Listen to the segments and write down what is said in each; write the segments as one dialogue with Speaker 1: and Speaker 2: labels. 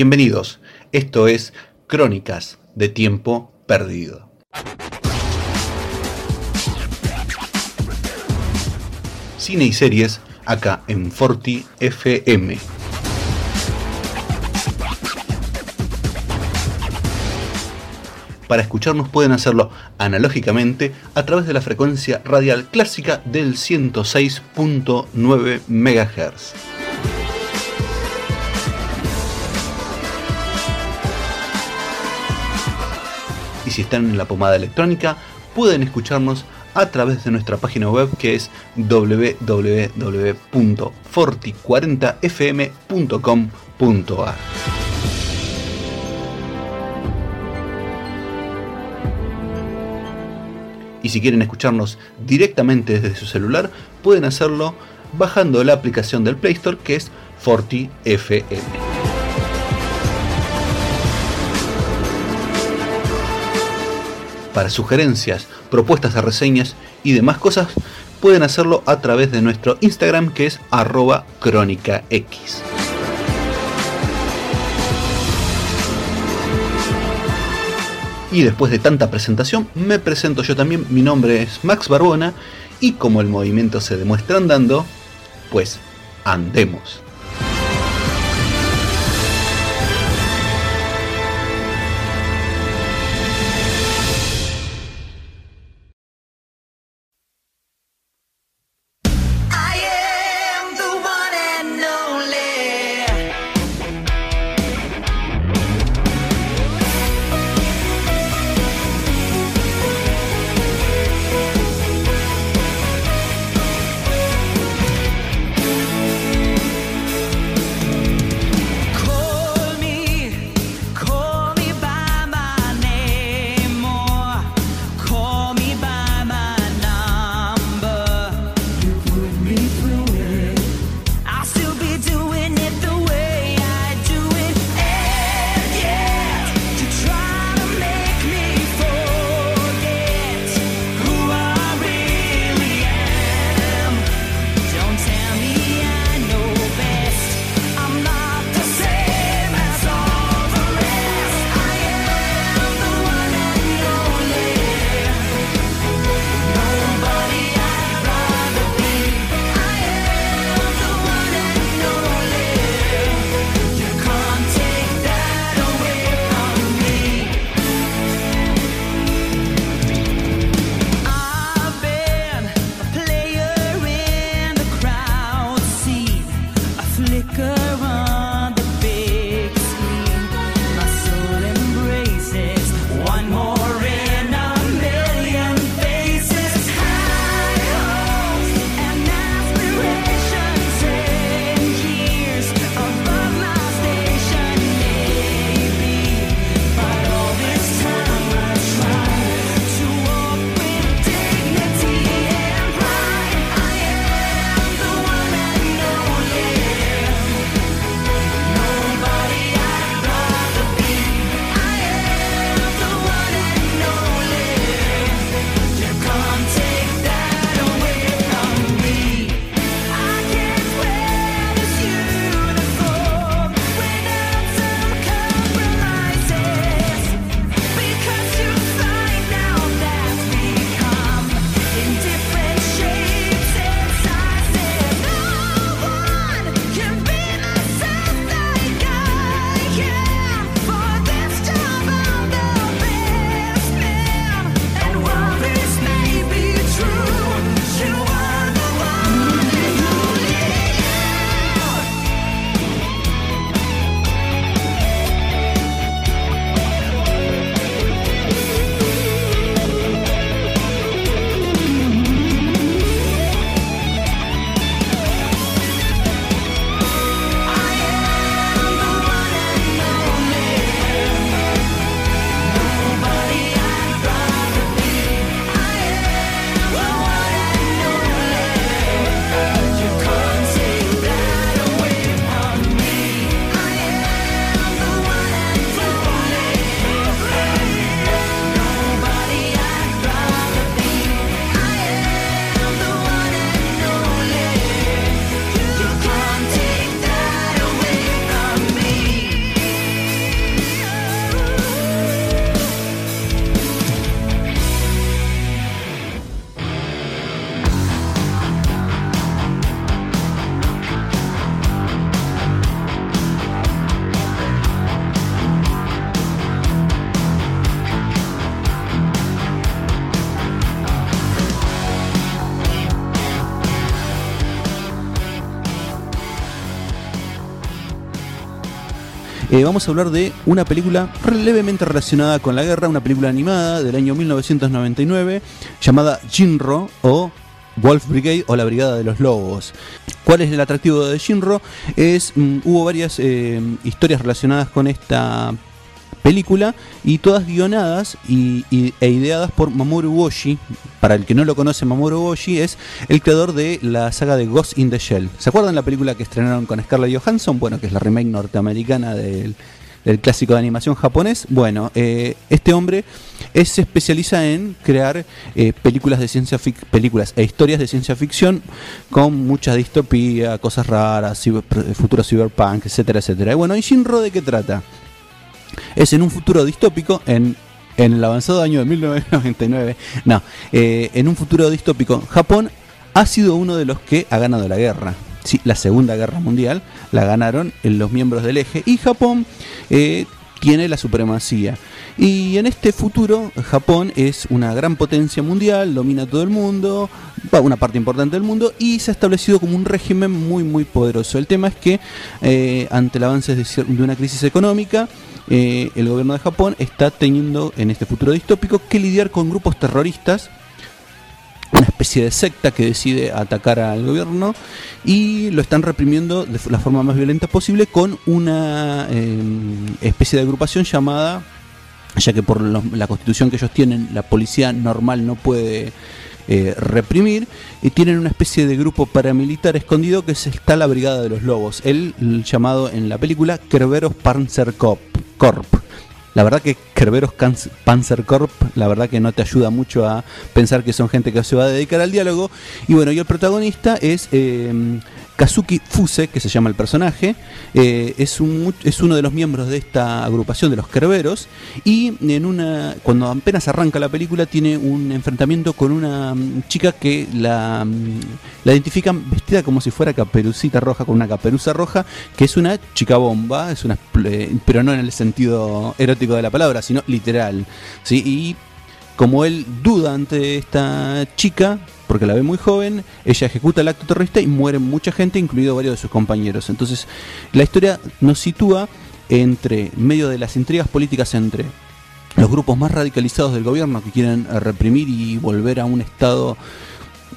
Speaker 1: Bienvenidos, esto es Crónicas de Tiempo Perdido. Cine y series acá en Forti FM. Para escucharnos pueden hacerlo analógicamente a través de la frecuencia radial clásica del 106.9 MHz. Y si están en la pomada electrónica, pueden escucharnos a través de nuestra página web que es www.forti40fm.com.ar. Y si quieren escucharnos directamente desde su celular, pueden hacerlo bajando la aplicación del Play Store que es Forti Para sugerencias, propuestas de reseñas y demás cosas, pueden hacerlo a través de nuestro Instagram que es arroba crónica X. Y después de tanta presentación, me presento yo también. Mi nombre es Max Barbona y como el movimiento se demuestra andando, pues andemos. Eh, vamos a hablar de una película levemente relacionada con la guerra, una película animada del año 1999 llamada Jinro o Wolf Brigade o la Brigada de los Lobos. ¿Cuál es el atractivo de Jinro? Es, mm, hubo varias eh, historias relacionadas con esta película y todas guionadas y, e ideadas por Mamoru Oshii. Para el que no lo conoce, Mamoru Oshii es el creador de la saga de Ghost in the Shell. ¿Se acuerdan la película que estrenaron con Scarlett Johansson? Bueno, que es la remake norteamericana del, clásico de animación japonés. Bueno, eh, este hombre se especializa en crear eh, películas de ciencia películas e historias de ciencia ficción con mucha distopía, cosas raras, futuro cyberpunk, etcétera, etcétera. Y bueno, ¿y Shinro de qué trata? Es en un futuro distópico, en, el avanzado año de 1999, no, eh, en un futuro distópico, Japón ha sido uno de los que ha ganado la guerra. Sí, la Segunda Guerra Mundial la ganaron los miembros del eje y Japón eh, tiene la supremacía. Y en este futuro, Japón es una gran potencia mundial, domina todo el mundo, una parte importante del mundo, y se ha establecido como un régimen muy, muy poderoso. El tema es que, eh, ante el avance de, una crisis económica, eh, el gobierno de Japón está teniendo en este futuro distópico que lidiar con grupos terroristas, una especie de secta que decide atacar al gobierno y lo están reprimiendo de la forma más violenta posible con una em, especie de agrupación llamada, ya que por la constitución que ellos tienen, la policía normal no puede eh, reprimir, y tienen una especie de grupo paramilitar escondido que es, está la Brigada de los Lobos, el, llamado en la película Kerberos Panzerkorps. Corp. La verdad que Kerberos Panzer Corp, la verdad que no te ayuda mucho a pensar que son gente que se va a dedicar al diálogo. Y bueno, y el protagonista es eh, Kazuki Fuse, que se llama el personaje, eh, es, un, es uno de los miembros de esta agrupación de los Kerberos y en una, cuando apenas arranca la película tiene un enfrentamiento con una mm, chica que la, mm, la identifican vestida como si fuera caperucita roja, con una caperuza roja, que es una chica bomba, es una, eh, pero no en el sentido erótico de la palabra, sino literal. ¿sí? Y como él duda ante esta chica, porque la ve muy joven, ella ejecuta el acto terrorista y muere mucha gente, incluido varios de sus compañeros. Entonces, la historia nos sitúa entre medio de las intrigas políticas entre los grupos más radicalizados del gobierno que quieren reprimir y volver a un estado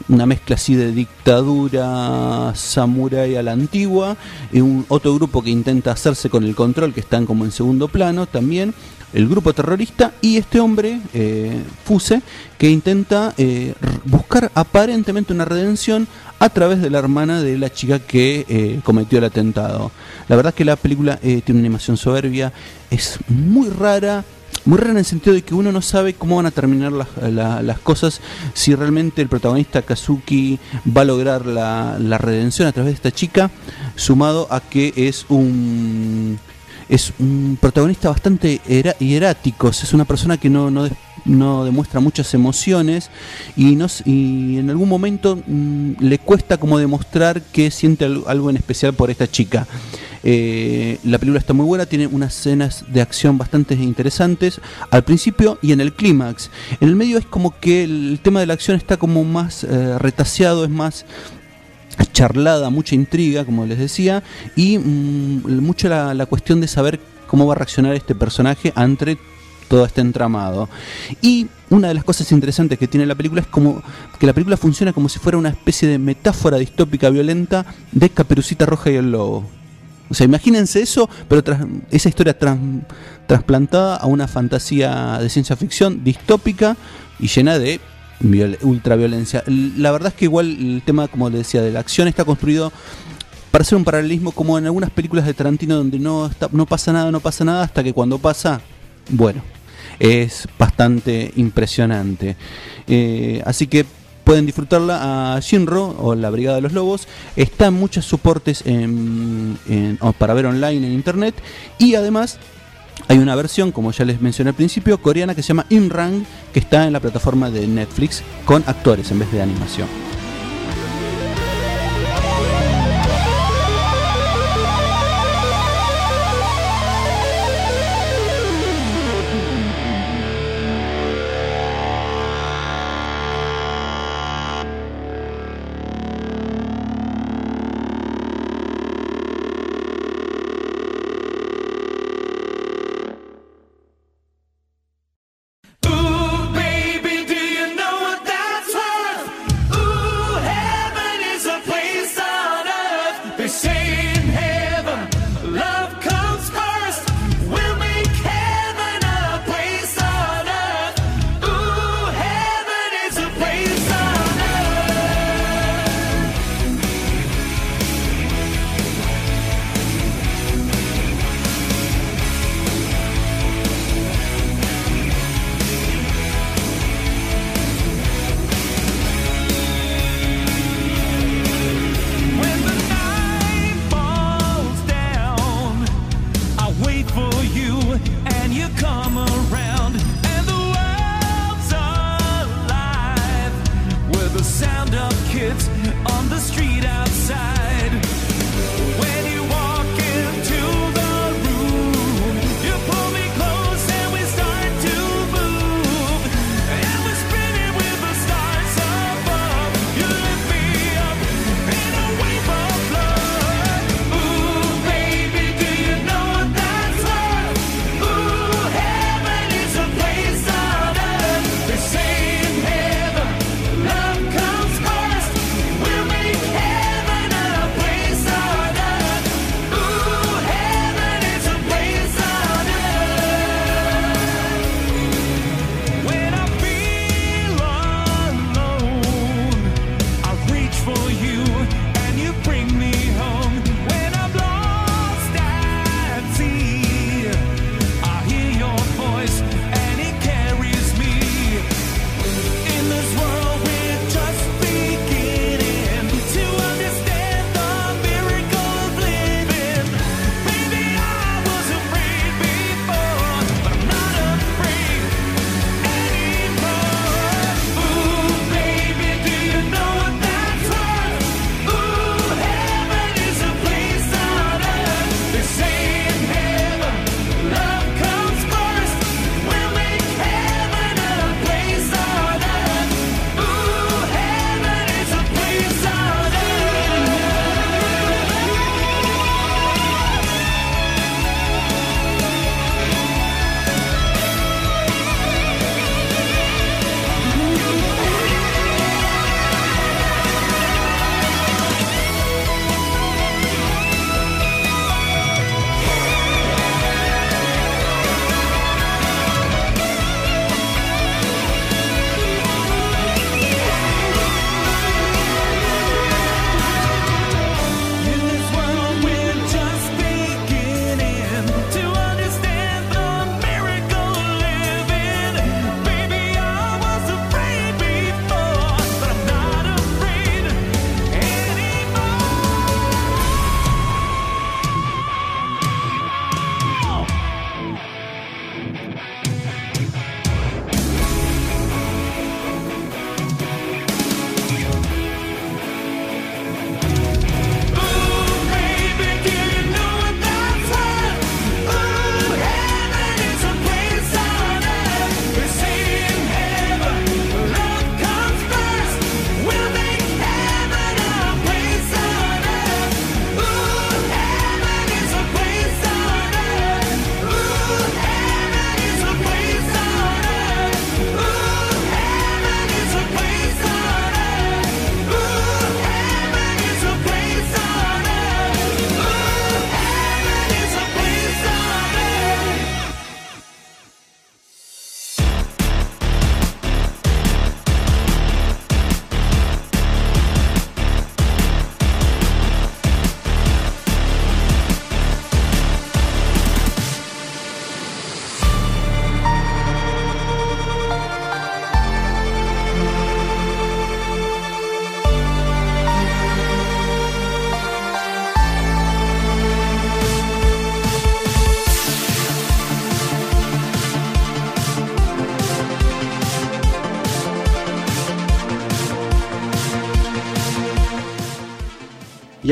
Speaker 1: una mezcla así de dictadura samurai a la antigua, y un otro grupo que intenta hacerse con el control, que están como en segundo plano también, el grupo terrorista y este hombre, eh, Fuse, que intenta eh, buscar aparentemente una redención a través de la hermana de la chica que eh, cometió el atentado. La verdad es que la película tiene una animación soberbia, es muy rara, muy rara en el sentido de que uno no sabe cómo van a terminar las, cosas, si realmente el protagonista Kazuki va a lograr la, la redención a través de esta chica, sumado a que es un es un protagonista bastante hierático, es una persona que no, no, demuestra muchas emociones y, no, y en algún momento mm, le cuesta como demostrar que siente algo en especial por esta chica. Eh, la película está muy buena, tiene unas escenas de acción bastante interesantes al principio y en el clímax. En el medio es como que el tema de la acción está como más eh, retaseado, es más charlada, mucha intriga, como les decía, y mm, mucho la, cuestión de saber cómo va a reaccionar este personaje ante todo este entramado. Y una de las cosas interesantes que tiene la película es como que la película funciona como si fuera una especie de metáfora distópica violenta de Caperucita Roja y el Lobo. O sea, imagínense eso, pero esa historia trasplantada a una fantasía de ciencia ficción distópica y llena de ultraviolencia. La verdad es que igual el tema, como le decía, de la acción está construido para hacer un paralelismo como en algunas películas de Tarantino donde no, no pasa nada, no pasa nada, hasta que cuando pasa, bueno, es bastante impresionante. Eh, así que pueden disfrutarla a Shinro o la Brigada de los Lobos. Está en muchos soportes para ver online en internet y además hay una versión, como ya les mencioné al principio, coreana que se llama Inrang, que está en la plataforma de Netflix con actores en vez de animación.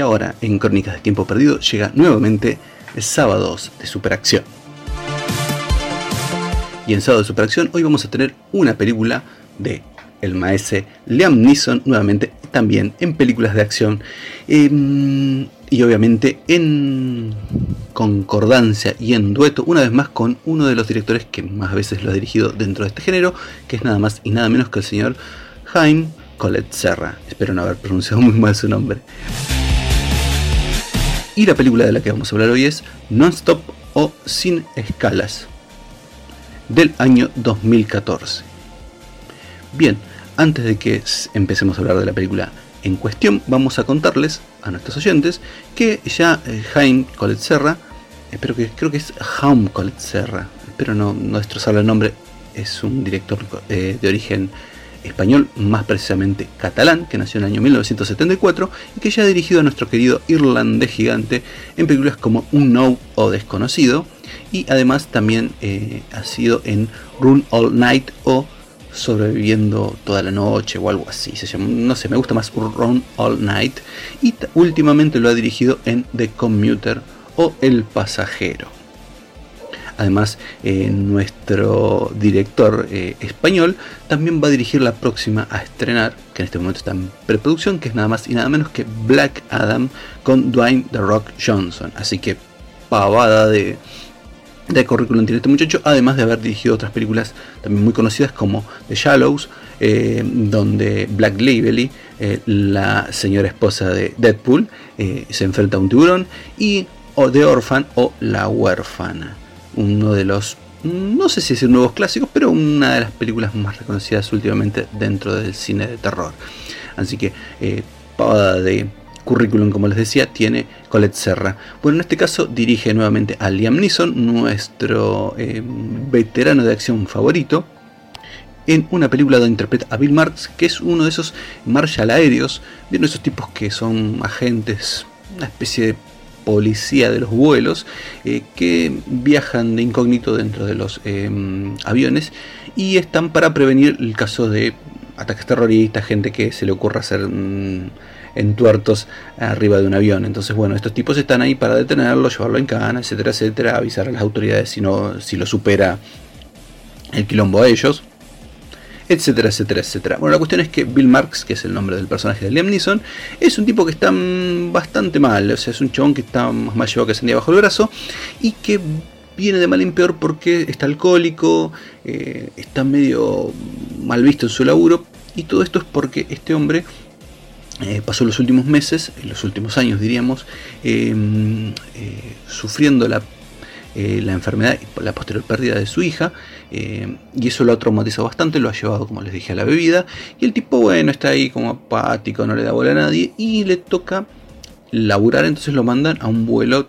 Speaker 1: Ahora, en Crónicas de Tiempo Perdido, llega nuevamente Sábados de Superacción. Y en Sábado de Superacción hoy vamos a tener una película de el maese Liam Neeson nuevamente también en películas de acción em, y obviamente en concordancia y en dueto una vez más con uno de los directores que más veces lo ha dirigido dentro de este género que es nada más y nada menos que el señor Jaime Colette Serra espero no haber pronunciado muy mal su nombre y la película de la que vamos a hablar hoy es Non-Stop o Sin Escalas del año 2014 bien antes de que empecemos a hablar de la película en cuestión, vamos a contarles a nuestros oyentes que ya eh, Jaime Colette Serra, espero que creo que es Jaime Colette Serra, espero no, no destrozarle el nombre, es un director eh, de origen español, más precisamente catalán, que nació en el año 1974 y que ya ha dirigido a nuestro querido irlandés gigante en películas como Un No o Desconocido y además también eh, ha sido en Run All Night o sobreviviendo toda la noche o algo así. Se llama, no sé, me gusta más Run All Night. Y últimamente lo ha dirigido en The Commuter o El Pasajero. Además, eh, nuestro director eh, español también va a dirigir la próxima a estrenar, que en este momento está en preproducción, que es nada más y nada menos que Black Adam con Dwayne The Rock Johnson. Así que pavada de, de currículum tiene este muchacho, además de haber dirigido otras películas también muy conocidas como The Shallows, eh, donde Black Lively, la señora esposa de Deadpool, se enfrenta a un tiburón, y o The Orphan o La Huérfana, uno de los, no sé si es nuevos clásicos, pero una de las películas más reconocidas últimamente dentro del cine de terror. Así que, pavada de currículum, como les decía, tiene Colette Serra. Bueno, en este caso dirige nuevamente a Liam Neeson, nuestro eh, veterano de acción favorito, en una película donde interpreta a Bill Marks, que es uno de esos Marshall aéreos, de esos tipos que son agentes, una especie de policía de los vuelos, eh, que viajan de incógnito dentro de los em, aviones y están para prevenir el caso de ataques terroristas, gente que se le ocurra hacer... Mm, entuertos arriba de un avión. Entonces, bueno, estos tipos están ahí para detenerlo, llevarlo en cana, etcétera, etcétera, avisar a las autoridades si, no, si lo supera el quilombo a ellos, etcétera, etcétera, etcétera. Bueno, la cuestión es que Bill Marks, que es el nombre del personaje de Liam Neeson, es un tipo que está bastante mal, o sea, es un chabón que está más llevado que sandía bajo el brazo y que viene de mal en peor porque está alcohólico, eh, está medio mal visto en su laburo y todo esto es porque este hombre eh, pasó los últimos meses, los últimos años diríamos, em, eh, sufriendo la, eh, la, enfermedad y la posterior pérdida de su hija, y eso lo ha traumatizado bastante, lo ha llevado, como les dije, a la bebida, y el tipo, bueno, está ahí como apático, no le da bola a nadie, y le toca laburar, entonces lo mandan a un vuelo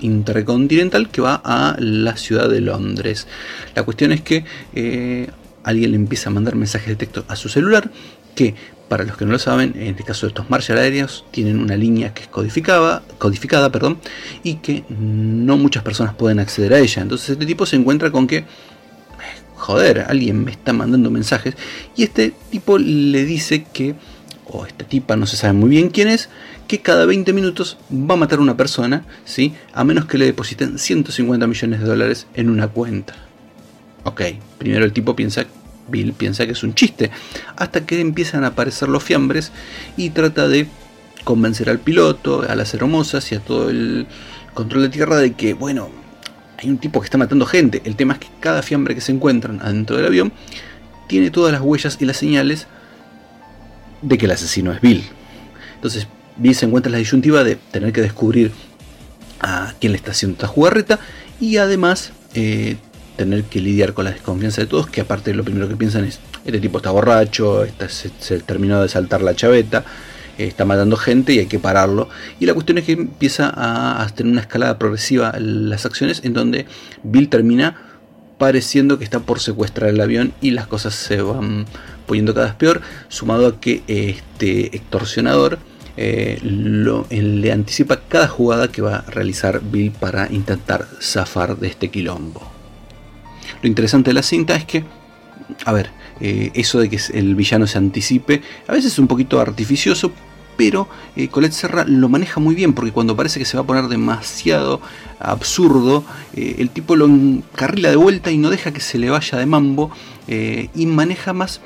Speaker 1: intercontinental que va a la ciudad de Londres. La cuestión es que alguien le empieza a mandar mensajes de texto a su celular que para los que no lo saben, en el caso de estos Marshall aéreos, tienen una línea que es codificada, codificada perdón, y que no muchas personas pueden acceder a ella. Entonces este tipo se encuentra con que, joder, alguien me está mandando mensajes, y este tipo le dice que, o esta tipa no se sabe muy bien quién es, que cada 20 minutos va a matar a una persona, ¿sí? a menos que le depositen 150 millones de dólares en una cuenta. Ok, primero el tipo piensa Bill piensa que es un chiste, hasta que empiezan a aparecer los fiambres y trata de convencer al piloto, a las hermosas y a todo el control de tierra de que, bueno, hay un tipo que está matando gente. El tema es que cada fiambre que se encuentran adentro del avión tiene todas las huellas y las señales de que el asesino es Bill. Entonces, Bill se encuentra en la disyuntiva de tener que descubrir a quién le está haciendo esta jugarreta y además eh, tener que lidiar con la desconfianza de todos, que aparte lo primero que piensan es, este tipo está borracho, se, terminó de saltar la chaveta, está matando gente y hay que pararlo. Y la cuestión es que empieza a, tener una escalada progresiva las acciones en donde Bill termina pareciendo que está por secuestrar el avión y las cosas se van poniendo cada vez peor, sumado a que este extorsionador eh, le anticipa cada jugada que va a realizar Bill para intentar zafar de este quilombo. Lo interesante de la cinta es que, a ver, eh, eso de que el villano se anticipe, a veces es un poquito artificioso, pero eh, Colette Serra lo maneja muy bien porque cuando parece que se va a poner demasiado absurdo, eh, el tipo lo encarrila de vuelta y no deja que se le vaya de mambo y maneja más,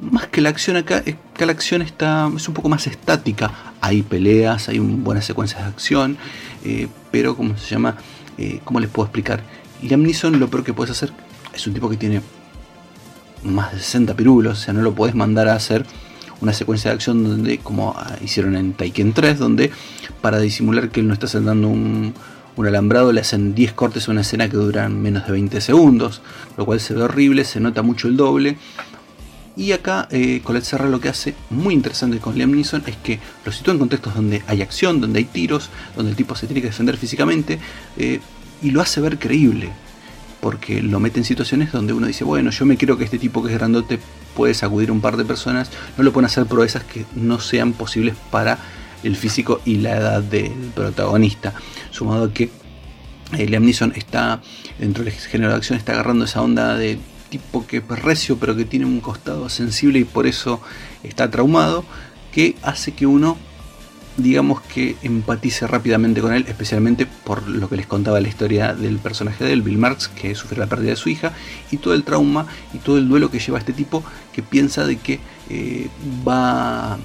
Speaker 1: más que la acción acá, que la acción está, es un poco más estática. Hay peleas, hay buenas secuencias de acción, pero como se llama, ¿cómo les puedo explicar? Liam Neeson lo peor que puedes hacer es un tipo que tiene más de 60 pirulos, o sea, no lo podés mandar a hacer una secuencia de acción donde, como ah, hicieron en Taiken 3, donde para disimular que él no está saltando un, alambrado le hacen 10 cortes a una escena que duran menos de 20 segundos, lo cual se ve horrible, se nota mucho el doble. Y acá eh, Colette Serra lo que hace muy interesante con Liam Neeson es que lo sitúa en contextos donde hay acción, donde hay tiros, donde el tipo se tiene que defender físicamente eh, y lo hace ver creíble porque lo mete en situaciones donde uno dice, bueno, yo me quiero que este tipo que es grandote puede sacudir un par de personas, no lo pueden hacer proezas que no sean posibles para el físico y la edad del protagonista. Sumado a que eh, Liam está, dentro del género de acción, está agarrando esa onda de tipo que es recio, pero que tiene un costado sensible y por eso está traumado, que hace que uno digamos que empatice rápidamente con él, especialmente por lo que les contaba la historia del personaje de él, Bill Marx, que sufre la pérdida de su hija, y todo el trauma y todo el duelo que lleva este tipo, que piensa de que eh, va,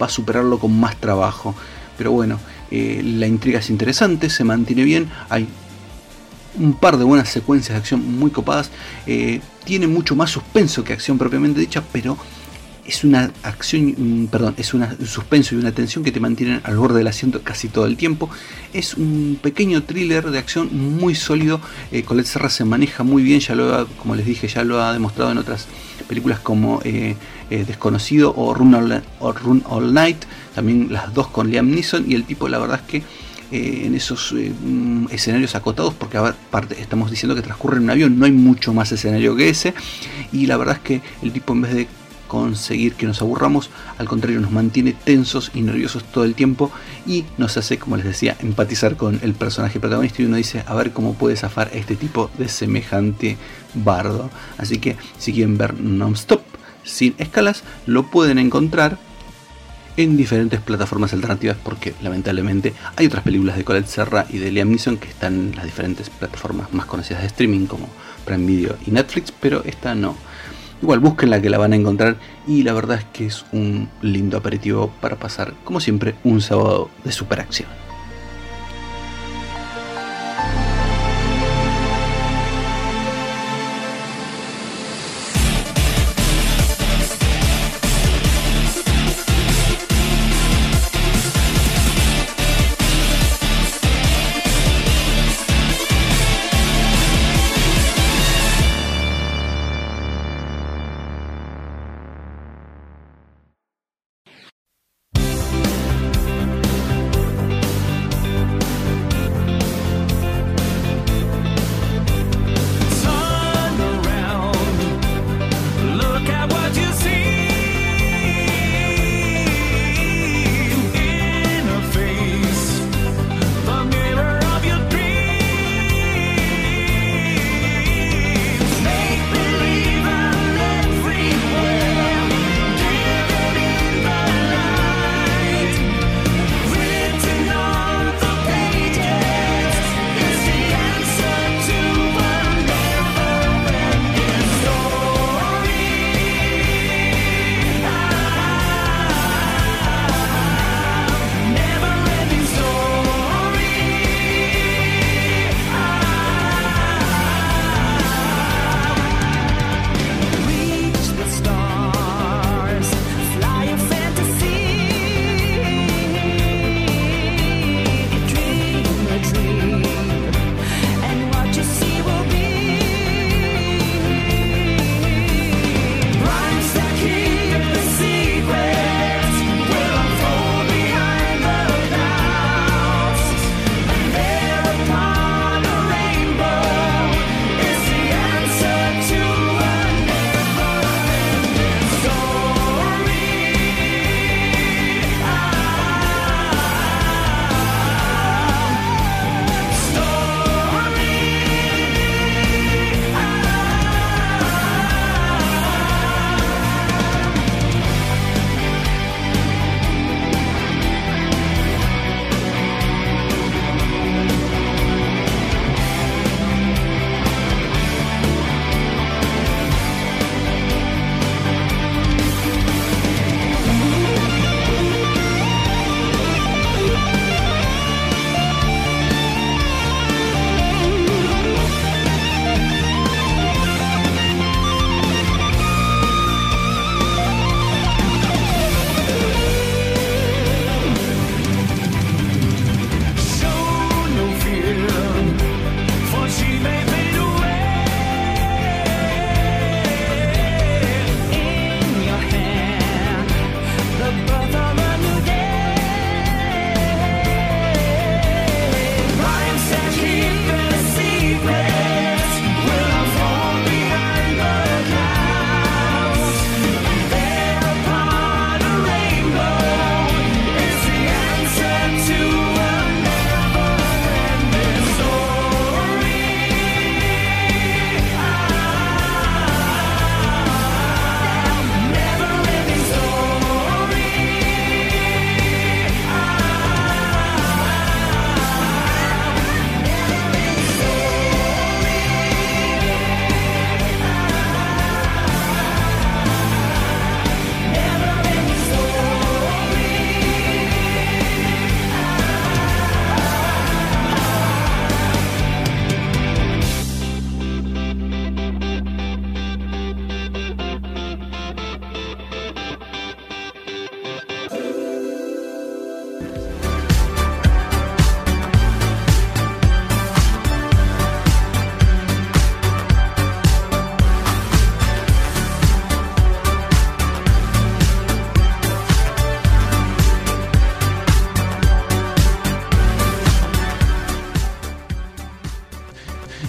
Speaker 1: va a superarlo con más trabajo. Pero bueno, eh, la intriga es interesante, se mantiene bien, hay un par de buenas secuencias de acción muy copadas, eh, tiene mucho más suspenso que acción propiamente dicha, pero es una acción, perdón, es un suspenso y una tensión que te mantienen al borde del asiento casi todo el tiempo. Es un pequeño thriller de acción muy sólido. Eh, Colette Serra se maneja muy bien, ya lo ha, como les dije, ya lo ha demostrado en otras películas como eh, eh, Desconocido o Run, All, Night, también las dos con Liam Neeson y el tipo la verdad es que en esos mm, escenarios acotados, porque estamos diciendo que transcurre en un avión, no hay mucho más escenario que ese, y la verdad es que el tipo en vez de conseguir que nos aburramos, al contrario nos mantiene tensos y nerviosos todo el tiempo y nos hace, como les decía, empatizar con el personaje protagonista y uno dice, a ver cómo puede zafar este tipo de semejante bardo. Así que si quieren ver non-stop, sin escalas, lo pueden encontrar en diferentes plataformas alternativas porque lamentablemente hay otras películas de Colette Serra y de Liam Neeson que están en las diferentes plataformas más conocidas de streaming como Prime Video y Netflix, pero esta no. Igual busquen la que la van a encontrar y la verdad es que es un lindo aperitivo para pasar, como siempre, un sábado de superacción.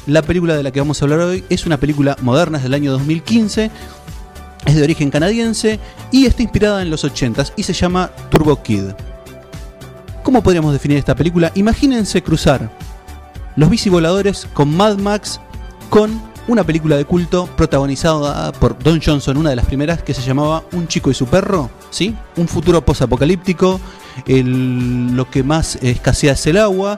Speaker 1: La película de la que vamos a hablar hoy es una película moderna, es del año 2015, es de origen canadiense y está inspirada en los 80s y se llama Turbo Kid. ¿Cómo podríamos definir esta película? Imagínense cruzar los bici voladores con Mad Max con una película de culto protagonizada por Don Johnson, una de las primeras que se llamaba Un chico y su perro, ¿sí? Un futuro posapocalíptico, lo que más escasea es el agua,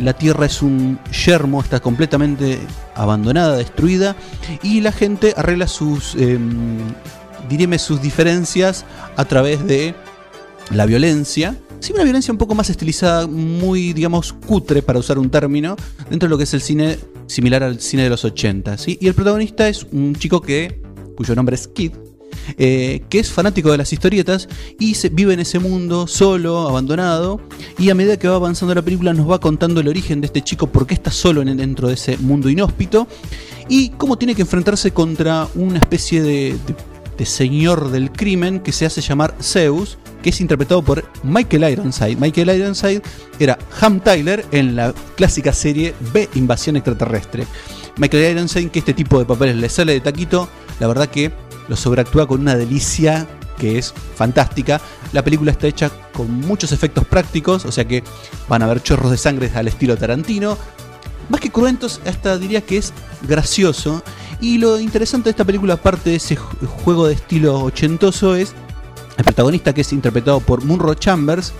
Speaker 1: la tierra es un yermo, está completamente abandonada, destruida, y la gente arregla sus, eh, sus diferencias a través de la violencia. Sí, una violencia un poco más estilizada, muy, digamos, cutre, para usar un término, dentro de lo que es el cine similar al cine de los 80. ¿sí? Y el protagonista es un chico que, cuyo nombre es Kid, eh, que es fanático de las historietas y vive en ese mundo solo, abandonado, y a medida que va avanzando la película nos va contando el origen de este chico, por qué está solo dentro de ese mundo inhóspito, y cómo tiene que enfrentarse contra una especie de, de señor del crimen que se hace llamar Zeus, que es interpretado por Michael Ironside. Michael Ironside era Ham Tyler en la clásica serie B Invasión Extraterrestre. Michael Ironside, que este tipo de papeles le sale de taquito, la verdad que lo sobreactúa con una delicia que es fantástica. La película está hecha con muchos efectos prácticos, o sea que van a haber chorros de sangre al estilo Tarantino. Más que cruentos, hasta diría que es gracioso. Y lo interesante de esta película, aparte de ese juego de estilo ochentoso, es el protagonista que es interpretado por Munro Chambers.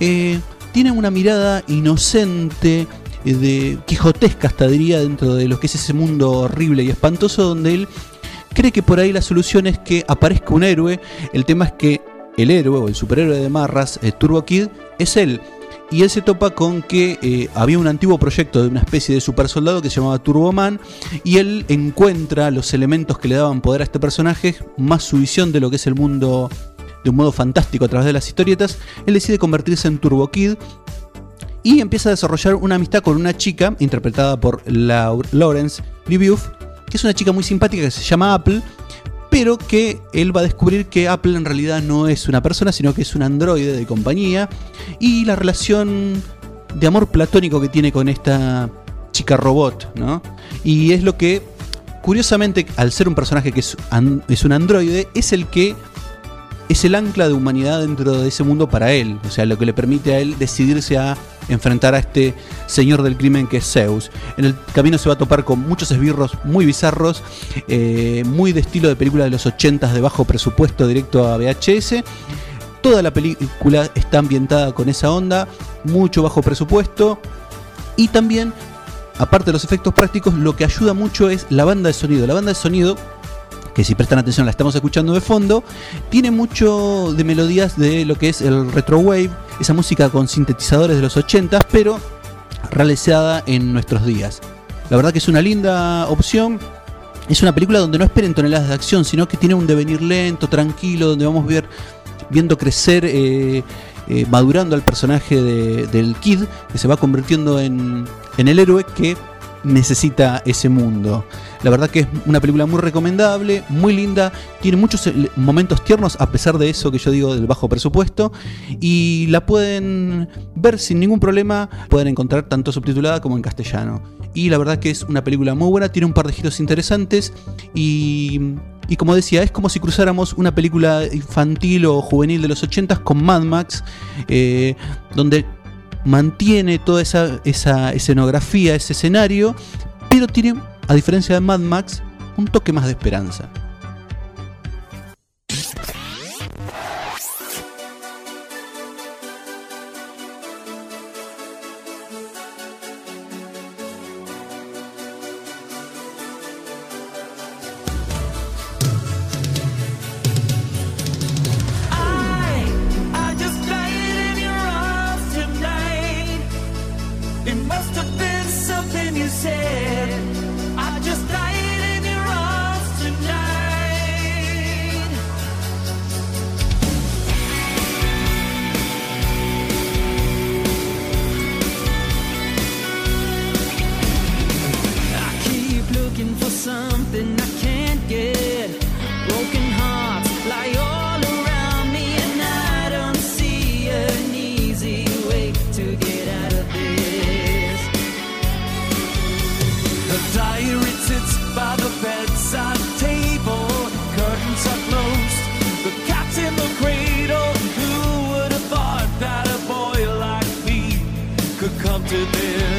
Speaker 1: Eh, tiene una mirada inocente, eh, de quijotesca hasta diría, dentro de lo que es ese mundo horrible y espantoso, donde él cree que por ahí la solución es que aparezca un héroe. El tema es que el héroe o el superhéroe de Marras, eh, Turbo Kid, es él. Y él se topa con que eh, había un antiguo proyecto de una especie de super soldado que se llamaba Turboman. Y él encuentra los elementos que le daban poder a este personaje, más su visión de lo que es el mundo de un modo fantástico a través de las historietas. Él decide convertirse en Turbo Kid y empieza a desarrollar una amistad con una chica interpretada por Lawrence Liviuf, que es una chica muy simpática que se llama Apple, pero que él va a descubrir que Apple en realidad no es una persona, sino que es un androide de compañía, y la relación de amor platónico que tiene con esta chica robot, ¿no? Y es lo que, curiosamente, al ser un personaje que es, es un androide, es el que es el ancla de humanidad dentro de ese mundo para él, o sea, lo que le permite a él decidirse a enfrentar a este señor del crimen que es Zeus. En el camino se va a topar con muchos esbirros muy bizarros, eh, muy de estilo de película de los 80 de bajo presupuesto directo a VHS. Toda la película está ambientada con esa onda, mucho bajo presupuesto y también, aparte de los efectos prácticos, lo que ayuda mucho es la banda de sonido. La banda de sonido que si prestan atención la estamos escuchando de fondo, tiene mucho de melodías de lo que es el retro wave, esa música con sintetizadores de los 80, pero realizada en nuestros días. La verdad que es una linda opción. Es una película donde no esperen toneladas de acción, sino que tiene un devenir lento, tranquilo, donde vamos a ver, viendo crecer, eh, eh, madurando al personaje del Kid, que se va convirtiendo en, en el héroe que necesita ese mundo. La verdad que es una película muy recomendable, muy linda, tiene muchos momentos tiernos a pesar de eso que yo digo del bajo presupuesto y la pueden ver sin ningún problema, pueden encontrar tanto subtitulada como en castellano. Y la verdad que es una película muy buena, tiene un par de giros interesantes y, y como decía, es como si cruzáramos una película infantil o juvenil de los 80 con Mad Max, eh, donde mantiene toda esa, esa escenografía, ese escenario, pero tiene, a diferencia de Mad Max, un toque más de esperanza.
Speaker 2: to this.